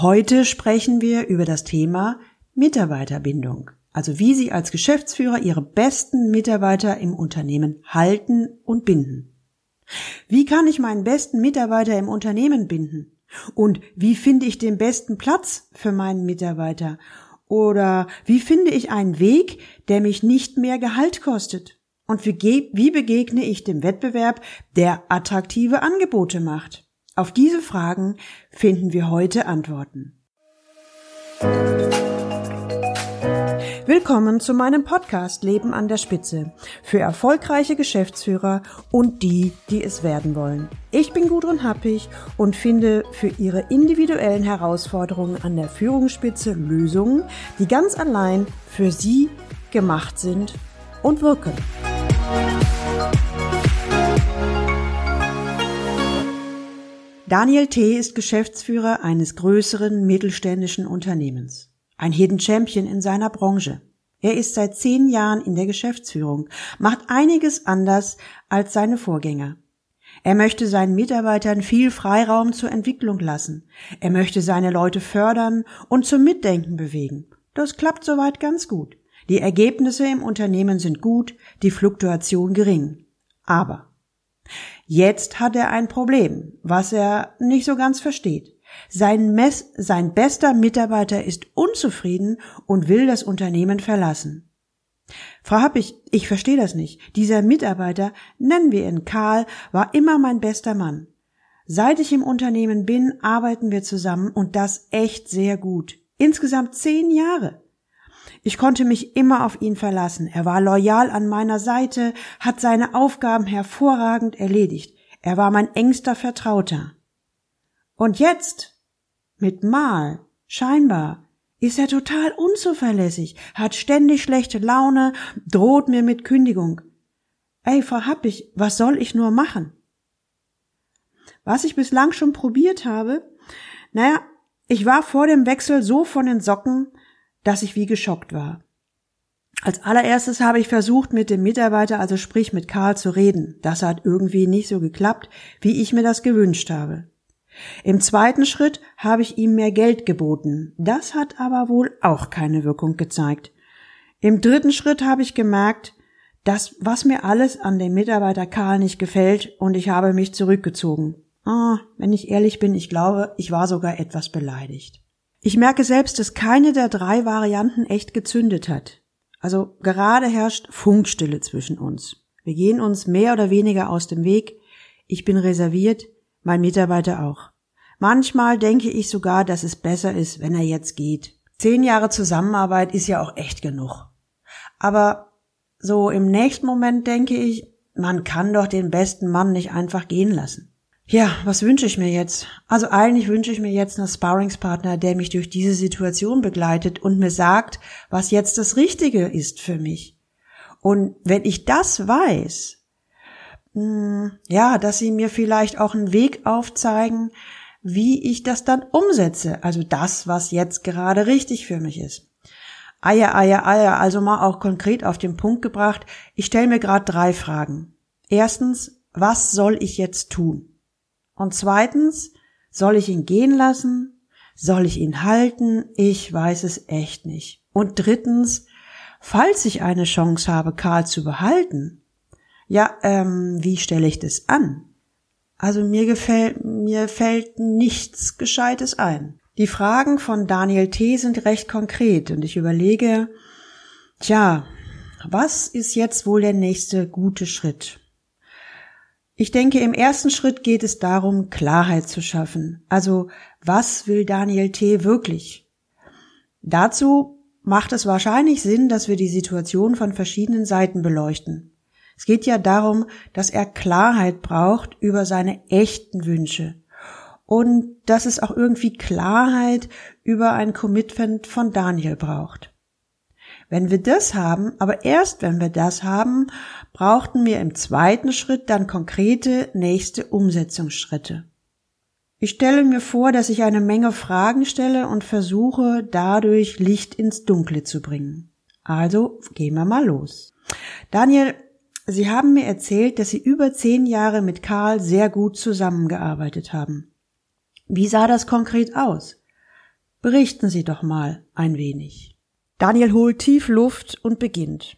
Heute sprechen wir über das Thema Mitarbeiterbindung, also wie Sie als Geschäftsführer Ihre besten Mitarbeiter im Unternehmen halten und binden. Wie kann ich meinen besten Mitarbeiter im Unternehmen binden? Und wie finde ich den besten Platz für meinen Mitarbeiter? Oder wie finde ich einen Weg, der mich nicht mehr Gehalt kostet? Und wie, begegne ich dem Wettbewerb, der attraktive Angebote macht? Auf diese Fragen finden wir heute Antworten. Willkommen zu meinem Podcast Leben an der Spitze für erfolgreiche Geschäftsführer und die, die es werden wollen. Ich bin Gudrun Happig und finde für Ihre individuellen Herausforderungen an der Führungsspitze Lösungen, die ganz allein für Sie gemacht sind und wirken. Daniel T. ist Geschäftsführer eines größeren mittelständischen Unternehmens. Ein Hidden Champion in seiner Branche. Er ist seit zehn Jahren in der Geschäftsführung, macht einiges anders als seine Vorgänger. Er möchte seinen Mitarbeitern viel Freiraum zur Entwicklung lassen. Er möchte seine Leute fördern und zum Mitdenken bewegen. Das klappt soweit ganz gut. Die Ergebnisse im Unternehmen sind gut, die Fluktuation gering. Aber Jetzt hat er ein Problem, was er nicht so ganz versteht. Sein, Mess, sein bester Mitarbeiter ist unzufrieden und will das Unternehmen verlassen. Frau Happig, ich verstehe das nicht. Dieser Mitarbeiter, nennen wir ihn Karl, war immer mein bester Mann. Seit ich im Unternehmen bin, arbeiten wir zusammen und das echt sehr gut. Insgesamt zehn Jahre. Ich konnte mich immer auf ihn verlassen. Er war loyal an meiner Seite, hat seine Aufgaben hervorragend erledigt. Er war mein engster Vertrauter. Und jetzt, mit Mal, scheinbar, ist er total unzuverlässig, hat ständig schlechte Laune, droht mir mit Kündigung. Ey, Frau Happig, was soll ich nur machen? Was ich bislang schon probiert habe, naja, ich war vor dem Wechsel so von den Socken, dass ich wie geschockt war. Als allererstes habe ich versucht, mit dem Mitarbeiter, also sprich mit Karl, zu reden. Das hat irgendwie nicht so geklappt, wie ich mir das gewünscht habe. Im zweiten Schritt habe ich ihm mehr Geld geboten. Das hat aber wohl auch keine Wirkung gezeigt. Im dritten Schritt habe ich gemerkt, dass was mir alles an dem Mitarbeiter Karl nicht gefällt und ich habe mich zurückgezogen. Ah, wenn ich ehrlich bin, ich glaube, ich war sogar etwas beleidigt. Ich merke selbst, dass keine der drei Varianten echt gezündet hat. Also gerade herrscht Funkstille zwischen uns. Wir gehen uns mehr oder weniger aus dem Weg. Ich bin reserviert, mein Mitarbeiter auch. Manchmal denke ich sogar, dass es besser ist, wenn er jetzt geht. Zehn Jahre Zusammenarbeit ist ja auch echt genug. Aber so im nächsten Moment denke ich, man kann doch den besten Mann nicht einfach gehen lassen. Ja, was wünsche ich mir jetzt? Also eigentlich wünsche ich mir jetzt einen Sparringspartner, der mich durch diese Situation begleitet und mir sagt, was jetzt das Richtige ist für mich. Und wenn ich das weiß, hm, ja, dass sie mir vielleicht auch einen Weg aufzeigen, wie ich das dann umsetze. Also das, was jetzt gerade richtig für mich ist. Eier, Eier, Eier, also mal auch konkret auf den Punkt gebracht. Ich stelle mir gerade drei Fragen. Erstens, was soll ich jetzt tun? Und zweitens, soll ich ihn gehen lassen? Soll ich ihn halten? Ich weiß es echt nicht. Und drittens, falls ich eine Chance habe, Karl zu behalten, ja, ähm, wie stelle ich das an? Also mir gefällt, mir fällt nichts Gescheites ein. Die Fragen von Daniel T. sind recht konkret und ich überlege, tja, was ist jetzt wohl der nächste gute Schritt? Ich denke, im ersten Schritt geht es darum, Klarheit zu schaffen. Also, was will Daniel T. wirklich? Dazu macht es wahrscheinlich Sinn, dass wir die Situation von verschiedenen Seiten beleuchten. Es geht ja darum, dass er Klarheit braucht über seine echten Wünsche und dass es auch irgendwie Klarheit über ein Commitment von Daniel braucht. Wenn wir das haben, aber erst wenn wir das haben, brauchten wir im zweiten Schritt dann konkrete nächste Umsetzungsschritte. Ich stelle mir vor, dass ich eine Menge Fragen stelle und versuche dadurch Licht ins Dunkle zu bringen. Also gehen wir mal los. Daniel, Sie haben mir erzählt, dass Sie über zehn Jahre mit Karl sehr gut zusammengearbeitet haben. Wie sah das konkret aus? Berichten Sie doch mal ein wenig. Daniel holt tief Luft und beginnt.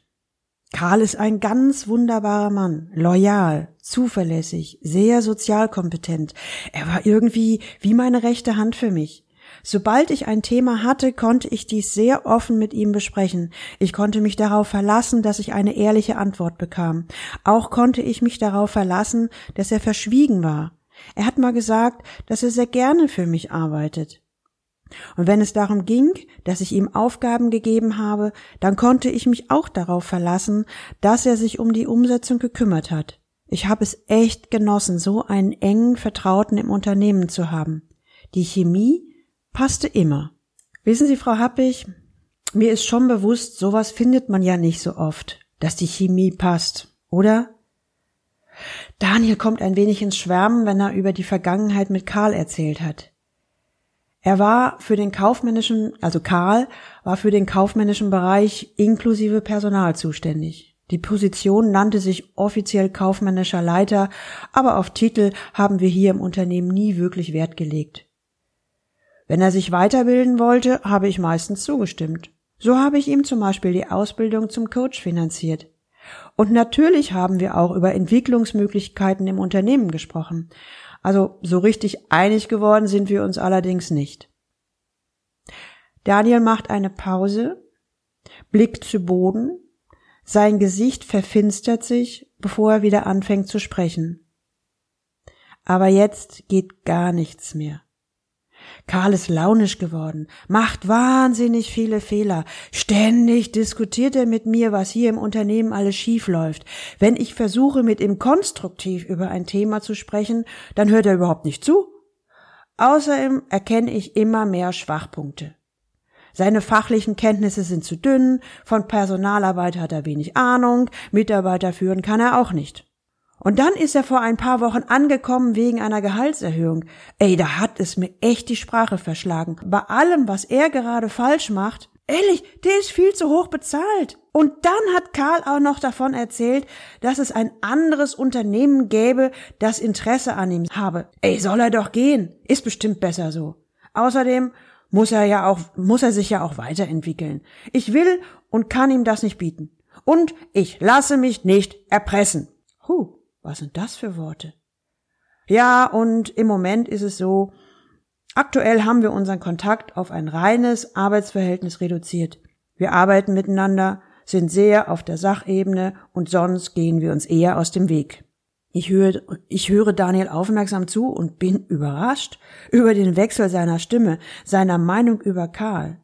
Karl ist ein ganz wunderbarer Mann, loyal, zuverlässig, sehr sozialkompetent. Er war irgendwie wie meine rechte Hand für mich. Sobald ich ein Thema hatte, konnte ich dies sehr offen mit ihm besprechen. Ich konnte mich darauf verlassen, dass ich eine ehrliche Antwort bekam. Auch konnte ich mich darauf verlassen, dass er verschwiegen war. Er hat mal gesagt, dass er sehr gerne für mich arbeitet. Und wenn es darum ging, dass ich ihm Aufgaben gegeben habe, dann konnte ich mich auch darauf verlassen, dass er sich um die Umsetzung gekümmert hat. Ich habe es echt genossen, so einen engen Vertrauten im Unternehmen zu haben. Die Chemie passte immer. Wissen Sie, Frau Happig, mir ist schon bewusst, sowas findet man ja nicht so oft, dass die Chemie passt, oder? Daniel kommt ein wenig ins Schwärmen, wenn er über die Vergangenheit mit Karl erzählt hat. Er war für den kaufmännischen, also Karl war für den kaufmännischen Bereich inklusive Personal zuständig. Die Position nannte sich offiziell kaufmännischer Leiter, aber auf Titel haben wir hier im Unternehmen nie wirklich Wert gelegt. Wenn er sich weiterbilden wollte, habe ich meistens zugestimmt. So habe ich ihm zum Beispiel die Ausbildung zum Coach finanziert. Und natürlich haben wir auch über Entwicklungsmöglichkeiten im Unternehmen gesprochen. Also so richtig einig geworden sind wir uns allerdings nicht. Daniel macht eine Pause, blickt zu Boden, sein Gesicht verfinstert sich, bevor er wieder anfängt zu sprechen. Aber jetzt geht gar nichts mehr. Karl ist launisch geworden, macht wahnsinnig viele Fehler. Ständig diskutiert er mit mir, was hier im Unternehmen alles schief läuft. Wenn ich versuche, mit ihm konstruktiv über ein Thema zu sprechen, dann hört er überhaupt nicht zu. Außerdem erkenne ich immer mehr Schwachpunkte. Seine fachlichen Kenntnisse sind zu dünn, von Personalarbeit hat er wenig Ahnung, Mitarbeiter führen kann er auch nicht. Und dann ist er vor ein paar Wochen angekommen wegen einer Gehaltserhöhung. Ey, da hat es mir echt die Sprache verschlagen. Bei allem, was er gerade falsch macht, ehrlich, der ist viel zu hoch bezahlt. Und dann hat Karl auch noch davon erzählt, dass es ein anderes Unternehmen gäbe, das Interesse an ihm habe. Ey, soll er doch gehen. Ist bestimmt besser so. Außerdem muss er ja auch, muss er sich ja auch weiterentwickeln. Ich will und kann ihm das nicht bieten. Und ich lasse mich nicht erpressen. Huh. Was sind das für Worte? Ja, und im Moment ist es so, aktuell haben wir unseren Kontakt auf ein reines Arbeitsverhältnis reduziert. Wir arbeiten miteinander, sind sehr auf der Sachebene und sonst gehen wir uns eher aus dem Weg. Ich höre, ich höre Daniel aufmerksam zu und bin überrascht über den Wechsel seiner Stimme, seiner Meinung über Karl.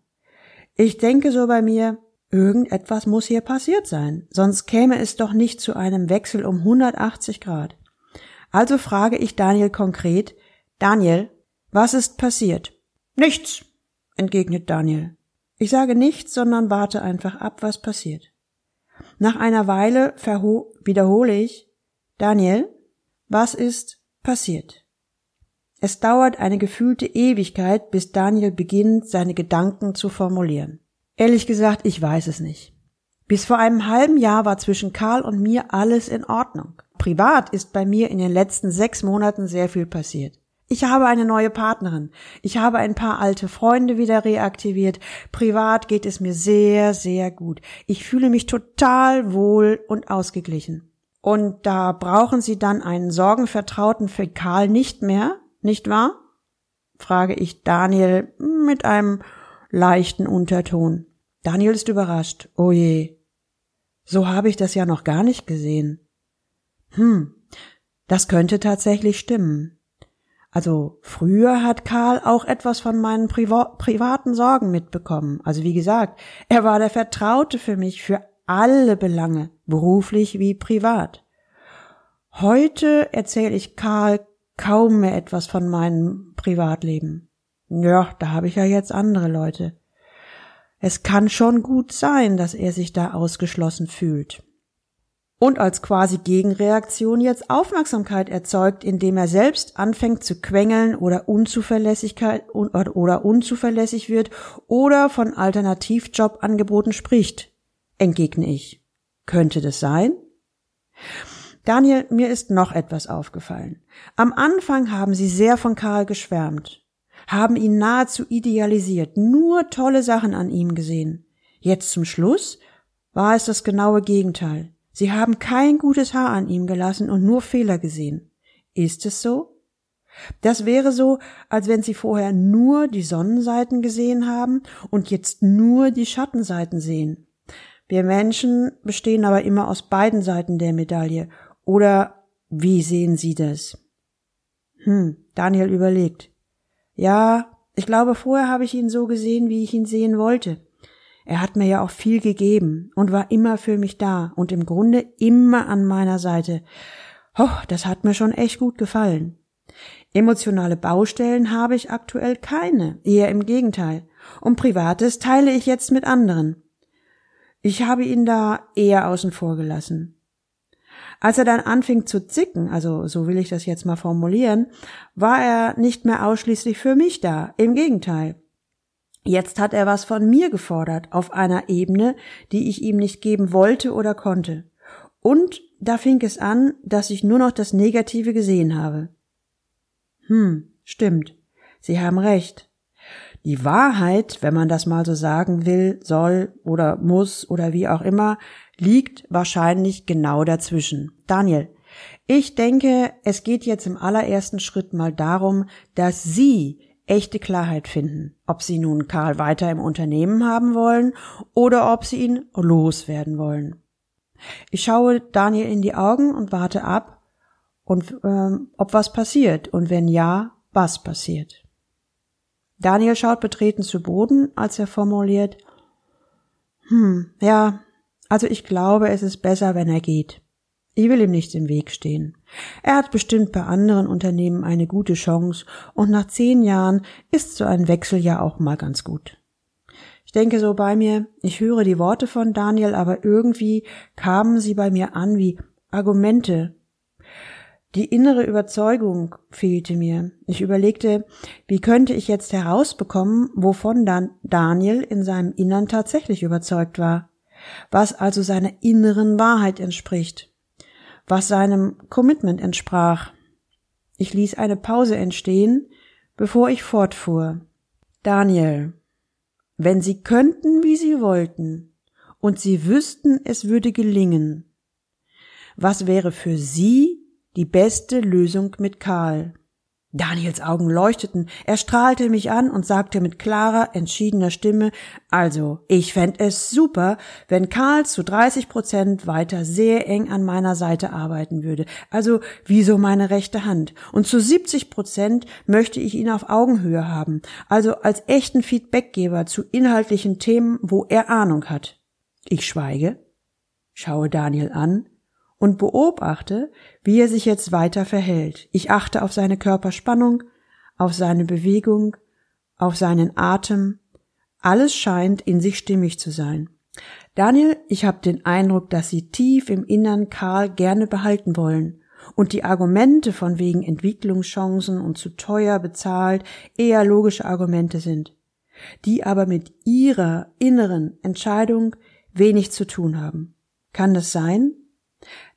Ich denke so bei mir, Irgendetwas muss hier passiert sein, sonst käme es doch nicht zu einem Wechsel um 180 Grad. Also frage ich Daniel konkret, Daniel, was ist passiert? Nichts, entgegnet Daniel. Ich sage nichts, sondern warte einfach ab, was passiert. Nach einer Weile wiederhole ich, Daniel, was ist passiert? Es dauert eine gefühlte Ewigkeit, bis Daniel beginnt, seine Gedanken zu formulieren. Ehrlich gesagt, ich weiß es nicht. Bis vor einem halben Jahr war zwischen Karl und mir alles in Ordnung. Privat ist bei mir in den letzten sechs Monaten sehr viel passiert. Ich habe eine neue Partnerin. Ich habe ein paar alte Freunde wieder reaktiviert. Privat geht es mir sehr, sehr gut. Ich fühle mich total wohl und ausgeglichen. Und da brauchen Sie dann einen Sorgenvertrauten für Karl nicht mehr, nicht wahr? frage ich Daniel mit einem leichten Unterton. Daniel ist überrascht. Oh je. So habe ich das ja noch gar nicht gesehen. Hm, das könnte tatsächlich stimmen. Also früher hat Karl auch etwas von meinen Priva privaten Sorgen mitbekommen. Also wie gesagt, er war der Vertraute für mich für alle Belange, beruflich wie privat. Heute erzähle ich Karl kaum mehr etwas von meinem Privatleben. Ja, da habe ich ja jetzt andere Leute. Es kann schon gut sein, dass er sich da ausgeschlossen fühlt. Und als quasi Gegenreaktion jetzt Aufmerksamkeit erzeugt, indem er selbst anfängt zu quengeln oder Unzuverlässigkeit oder unzuverlässig wird oder von Alternativjobangeboten spricht, entgegne ich. Könnte das sein? Daniel, mir ist noch etwas aufgefallen. Am Anfang haben Sie sehr von Karl geschwärmt. Haben ihn nahezu idealisiert, nur tolle Sachen an ihm gesehen. Jetzt zum Schluss war es das genaue Gegenteil. Sie haben kein gutes Haar an ihm gelassen und nur Fehler gesehen. Ist es so? Das wäre so, als wenn Sie vorher nur die Sonnenseiten gesehen haben und jetzt nur die Schattenseiten sehen. Wir Menschen bestehen aber immer aus beiden Seiten der Medaille. Oder wie sehen Sie das? Hm, Daniel überlegt. Ja, ich glaube, vorher habe ich ihn so gesehen, wie ich ihn sehen wollte. Er hat mir ja auch viel gegeben und war immer für mich da und im Grunde immer an meiner Seite. Oh, das hat mir schon echt gut gefallen. Emotionale Baustellen habe ich aktuell keine, eher im Gegenteil. Und Privates teile ich jetzt mit anderen. Ich habe ihn da eher außen vor gelassen. Als er dann anfing zu zicken, also so will ich das jetzt mal formulieren, war er nicht mehr ausschließlich für mich da, im Gegenteil. Jetzt hat er was von mir gefordert, auf einer Ebene, die ich ihm nicht geben wollte oder konnte. Und da fing es an, dass ich nur noch das Negative gesehen habe. Hm, stimmt. Sie haben recht. Die Wahrheit, wenn man das mal so sagen will, soll oder muss oder wie auch immer, liegt wahrscheinlich genau dazwischen. Daniel, ich denke, es geht jetzt im allerersten Schritt mal darum, dass Sie echte Klarheit finden, ob Sie nun Karl weiter im Unternehmen haben wollen oder ob Sie ihn loswerden wollen. Ich schaue Daniel in die Augen und warte ab, und ähm, ob was passiert und wenn ja, was passiert. Daniel schaut betreten zu Boden, als er formuliert, hm, ja, also ich glaube, es ist besser, wenn er geht. Ich will ihm nicht im Weg stehen. Er hat bestimmt bei anderen Unternehmen eine gute Chance und nach zehn Jahren ist so ein Wechsel ja auch mal ganz gut. Ich denke so bei mir, ich höre die Worte von Daniel, aber irgendwie kamen sie bei mir an wie Argumente, die innere Überzeugung fehlte mir. Ich überlegte, wie könnte ich jetzt herausbekommen, wovon dann Daniel in seinem Innern tatsächlich überzeugt war, was also seiner inneren Wahrheit entspricht, was seinem Commitment entsprach. Ich ließ eine Pause entstehen, bevor ich fortfuhr. Daniel, wenn Sie könnten, wie Sie wollten, und Sie wüssten, es würde gelingen, was wäre für Sie die beste Lösung mit Karl. Daniels Augen leuchteten, er strahlte mich an und sagte mit klarer, entschiedener Stimme, also, ich fänd es super, wenn Karl zu 30 Prozent weiter sehr eng an meiner Seite arbeiten würde, also wie so meine rechte Hand, und zu 70 Prozent möchte ich ihn auf Augenhöhe haben, also als echten Feedbackgeber zu inhaltlichen Themen, wo er Ahnung hat. Ich schweige, schaue Daniel an, und beobachte, wie er sich jetzt weiter verhält. Ich achte auf seine Körperspannung, auf seine Bewegung, auf seinen Atem. Alles scheint in sich stimmig zu sein. Daniel, ich habe den Eindruck, dass Sie tief im Innern Karl gerne behalten wollen und die Argumente von wegen Entwicklungschancen und zu teuer bezahlt eher logische Argumente sind, die aber mit Ihrer inneren Entscheidung wenig zu tun haben. Kann das sein?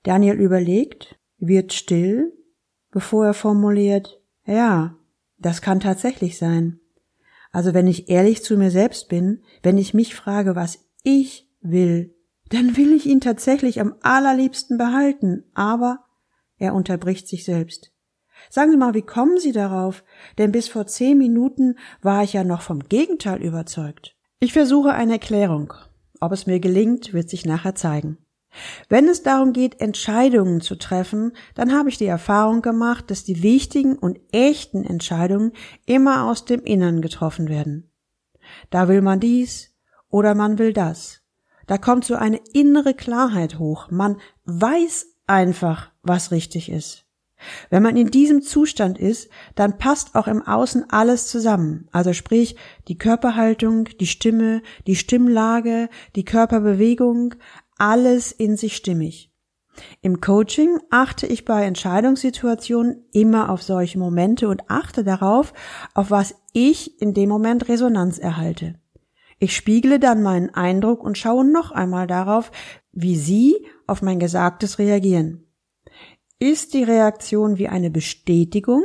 Daniel überlegt, wird still, bevor er formuliert, ja, das kann tatsächlich sein. Also wenn ich ehrlich zu mir selbst bin, wenn ich mich frage, was ich will, dann will ich ihn tatsächlich am allerliebsten behalten, aber er unterbricht sich selbst. Sagen Sie mal, wie kommen Sie darauf? Denn bis vor zehn Minuten war ich ja noch vom Gegenteil überzeugt. Ich versuche eine Erklärung. Ob es mir gelingt, wird sich nachher zeigen. Wenn es darum geht, Entscheidungen zu treffen, dann habe ich die Erfahrung gemacht, dass die wichtigen und echten Entscheidungen immer aus dem Innern getroffen werden. Da will man dies oder man will das. Da kommt so eine innere Klarheit hoch. Man weiß einfach, was richtig ist. Wenn man in diesem Zustand ist, dann passt auch im Außen alles zusammen. Also sprich die Körperhaltung, die Stimme, die Stimmlage, die Körperbewegung, alles in sich stimmig. Im Coaching achte ich bei Entscheidungssituationen immer auf solche Momente und achte darauf, auf was ich in dem Moment Resonanz erhalte. Ich spiegle dann meinen Eindruck und schaue noch einmal darauf, wie Sie auf mein Gesagtes reagieren. Ist die Reaktion wie eine Bestätigung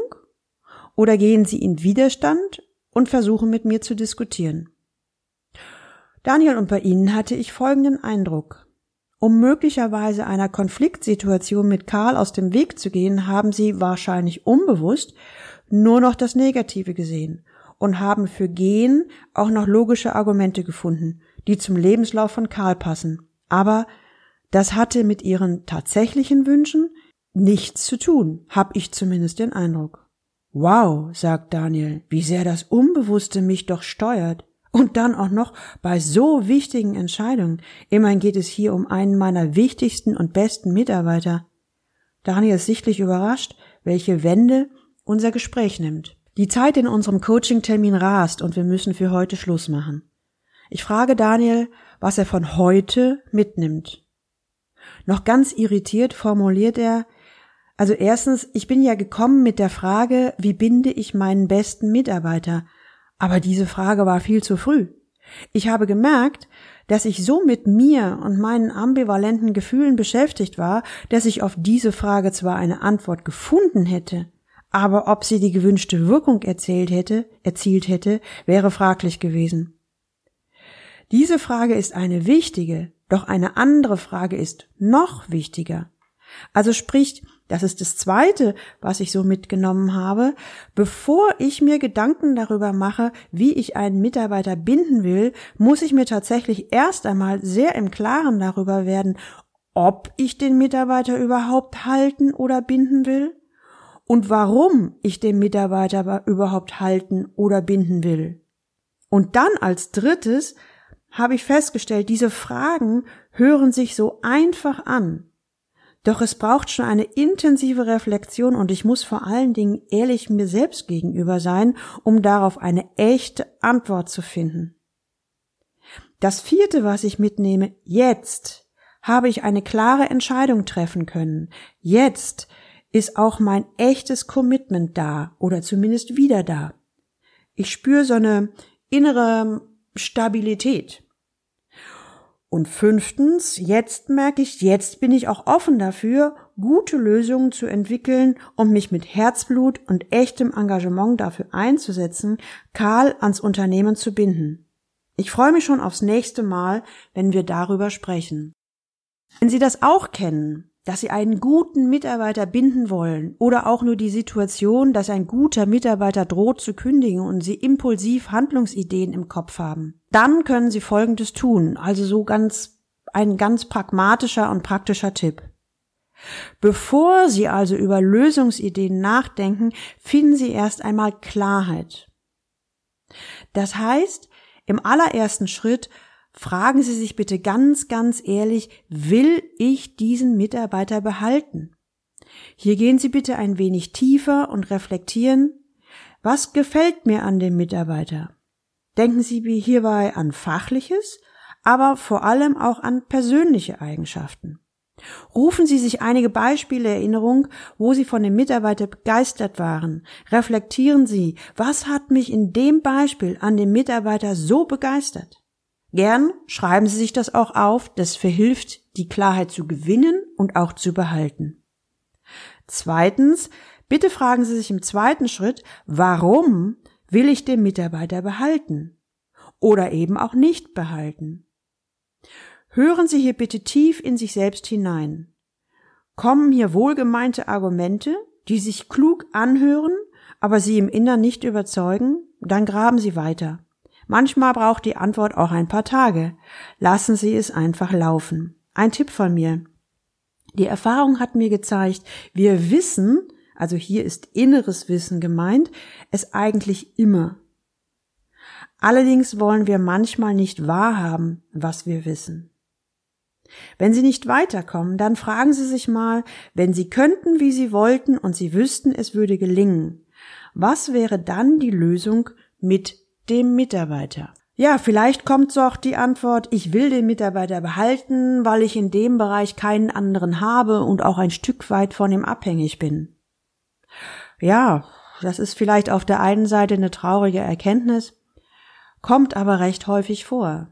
oder gehen Sie in Widerstand und versuchen mit mir zu diskutieren. Daniel und bei Ihnen hatte ich folgenden Eindruck. Um möglicherweise einer Konfliktsituation mit Karl aus dem Weg zu gehen, haben Sie wahrscheinlich unbewusst nur noch das Negative gesehen und haben für Gehen auch noch logische Argumente gefunden, die zum Lebenslauf von Karl passen. Aber das hatte mit Ihren tatsächlichen Wünschen nichts zu tun, hab ich zumindest den Eindruck. Wow, sagt Daniel, wie sehr das Unbewusste mich doch steuert. Und dann auch noch bei so wichtigen Entscheidungen. Immerhin geht es hier um einen meiner wichtigsten und besten Mitarbeiter. Daniel ist sichtlich überrascht, welche Wende unser Gespräch nimmt. Die Zeit in unserem Coaching-Termin rast und wir müssen für heute Schluss machen. Ich frage Daniel, was er von heute mitnimmt. Noch ganz irritiert formuliert er, also erstens, ich bin ja gekommen mit der Frage, wie binde ich meinen besten Mitarbeiter? Aber diese Frage war viel zu früh. Ich habe gemerkt, dass ich so mit mir und meinen ambivalenten Gefühlen beschäftigt war, dass ich auf diese Frage zwar eine Antwort gefunden hätte, aber ob sie die gewünschte Wirkung erzählt hätte, erzielt hätte, wäre fraglich gewesen. Diese Frage ist eine wichtige, doch eine andere Frage ist noch wichtiger. Also spricht, das ist das Zweite, was ich so mitgenommen habe, bevor ich mir Gedanken darüber mache, wie ich einen Mitarbeiter binden will, muss ich mir tatsächlich erst einmal sehr im Klaren darüber werden, ob ich den Mitarbeiter überhaupt halten oder binden will und warum ich den Mitarbeiter überhaupt halten oder binden will. Und dann als drittes habe ich festgestellt, diese Fragen hören sich so einfach an. Doch es braucht schon eine intensive Reflexion und ich muss vor allen Dingen ehrlich mir selbst gegenüber sein, um darauf eine echte Antwort zu finden. Das vierte, was ich mitnehme, jetzt habe ich eine klare Entscheidung treffen können. Jetzt ist auch mein echtes Commitment da oder zumindest wieder da. Ich spüre so eine innere Stabilität. Und fünftens, jetzt merke ich, jetzt bin ich auch offen dafür, gute Lösungen zu entwickeln und mich mit Herzblut und echtem Engagement dafür einzusetzen, Karl ans Unternehmen zu binden. Ich freue mich schon aufs nächste Mal, wenn wir darüber sprechen. Wenn Sie das auch kennen, dass sie einen guten Mitarbeiter binden wollen oder auch nur die Situation, dass ein guter Mitarbeiter droht zu kündigen und sie impulsiv Handlungsideen im Kopf haben, dann können sie Folgendes tun, also so ganz ein ganz pragmatischer und praktischer Tipp. Bevor Sie also über Lösungsideen nachdenken, finden Sie erst einmal Klarheit. Das heißt, im allerersten Schritt Fragen Sie sich bitte ganz, ganz ehrlich, will ich diesen Mitarbeiter behalten? Hier gehen Sie bitte ein wenig tiefer und reflektieren, was gefällt mir an dem Mitarbeiter? Denken Sie hierbei an Fachliches, aber vor allem auch an persönliche Eigenschaften. Rufen Sie sich einige Beispiele Erinnerung, wo Sie von dem Mitarbeiter begeistert waren. Reflektieren Sie, was hat mich in dem Beispiel an dem Mitarbeiter so begeistert? Gern schreiben Sie sich das auch auf, das verhilft, die Klarheit zu gewinnen und auch zu behalten. Zweitens, bitte fragen Sie sich im zweiten Schritt, warum will ich den Mitarbeiter behalten? Oder eben auch nicht behalten? Hören Sie hier bitte tief in sich selbst hinein. Kommen hier wohlgemeinte Argumente, die sich klug anhören, aber Sie im Innern nicht überzeugen? Dann graben Sie weiter. Manchmal braucht die Antwort auch ein paar Tage. Lassen Sie es einfach laufen. Ein Tipp von mir. Die Erfahrung hat mir gezeigt, wir wissen, also hier ist inneres Wissen gemeint, es eigentlich immer. Allerdings wollen wir manchmal nicht wahrhaben, was wir wissen. Wenn Sie nicht weiterkommen, dann fragen Sie sich mal, wenn Sie könnten, wie Sie wollten und Sie wüssten, es würde gelingen, was wäre dann die Lösung mit dem Mitarbeiter. Ja, vielleicht kommt so auch die Antwort, ich will den Mitarbeiter behalten, weil ich in dem Bereich keinen anderen habe und auch ein Stück weit von ihm abhängig bin. Ja, das ist vielleicht auf der einen Seite eine traurige Erkenntnis, kommt aber recht häufig vor.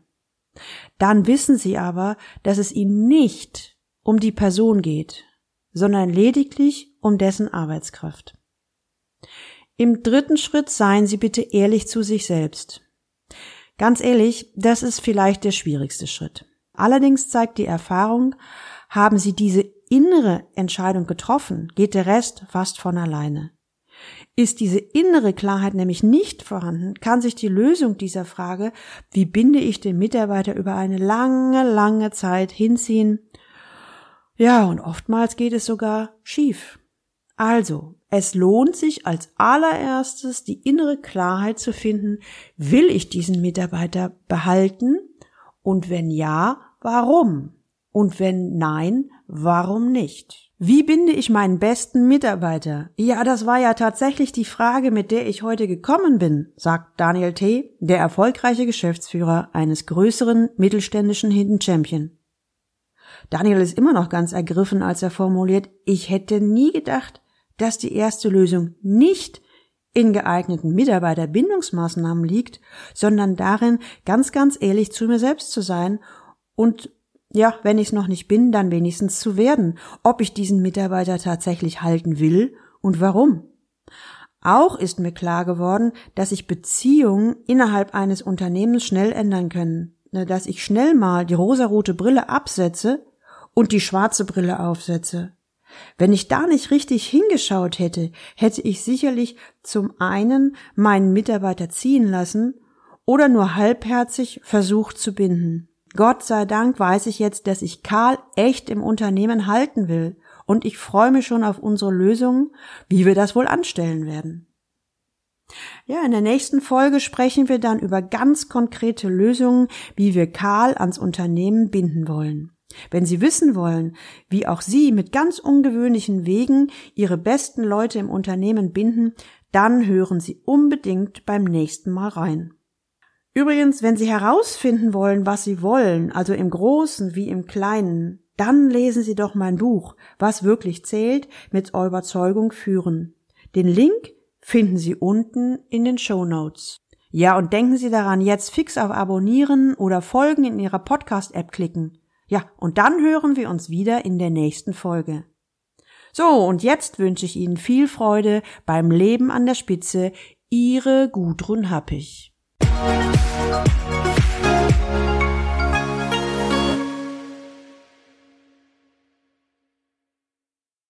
Dann wissen Sie aber, dass es Ihnen nicht um die Person geht, sondern lediglich um dessen Arbeitskraft. Im dritten Schritt seien Sie bitte ehrlich zu sich selbst. Ganz ehrlich, das ist vielleicht der schwierigste Schritt. Allerdings zeigt die Erfahrung, haben Sie diese innere Entscheidung getroffen, geht der Rest fast von alleine. Ist diese innere Klarheit nämlich nicht vorhanden, kann sich die Lösung dieser Frage, wie binde ich den Mitarbeiter über eine lange, lange Zeit hinziehen, ja, und oftmals geht es sogar schief. Also, es lohnt sich als allererstes die innere Klarheit zu finden, will ich diesen Mitarbeiter behalten? Und wenn ja, warum? Und wenn nein, warum nicht? Wie binde ich meinen besten Mitarbeiter? Ja, das war ja tatsächlich die Frage, mit der ich heute gekommen bin, sagt Daniel T., der erfolgreiche Geschäftsführer eines größeren mittelständischen Hidden Champion. Daniel ist immer noch ganz ergriffen, als er formuliert, ich hätte nie gedacht, dass die erste Lösung nicht in geeigneten Mitarbeiterbindungsmaßnahmen liegt, sondern darin, ganz, ganz ehrlich zu mir selbst zu sein und ja, wenn ich es noch nicht bin, dann wenigstens zu werden, ob ich diesen Mitarbeiter tatsächlich halten will und warum. Auch ist mir klar geworden, dass sich Beziehungen innerhalb eines Unternehmens schnell ändern können, ne, dass ich schnell mal die rosarote Brille absetze und die schwarze Brille aufsetze. Wenn ich da nicht richtig hingeschaut hätte, hätte ich sicherlich zum einen meinen Mitarbeiter ziehen lassen oder nur halbherzig versucht zu binden. Gott sei Dank weiß ich jetzt, dass ich Karl echt im Unternehmen halten will und ich freue mich schon auf unsere Lösungen, wie wir das wohl anstellen werden. Ja, in der nächsten Folge sprechen wir dann über ganz konkrete Lösungen, wie wir Karl ans Unternehmen binden wollen. Wenn Sie wissen wollen, wie auch Sie mit ganz ungewöhnlichen Wegen Ihre besten Leute im Unternehmen binden, dann hören Sie unbedingt beim nächsten Mal rein. Übrigens, wenn Sie herausfinden wollen, was Sie wollen, also im Großen wie im Kleinen, dann lesen Sie doch mein Buch, was wirklich zählt, mit Überzeugung führen. Den Link finden Sie unten in den Show Notes. Ja, und denken Sie daran, jetzt fix auf Abonnieren oder Folgen in Ihrer Podcast-App klicken. Ja, und dann hören wir uns wieder in der nächsten Folge. So, und jetzt wünsche ich Ihnen viel Freude beim Leben an der Spitze. Ihre Gudrun Happig.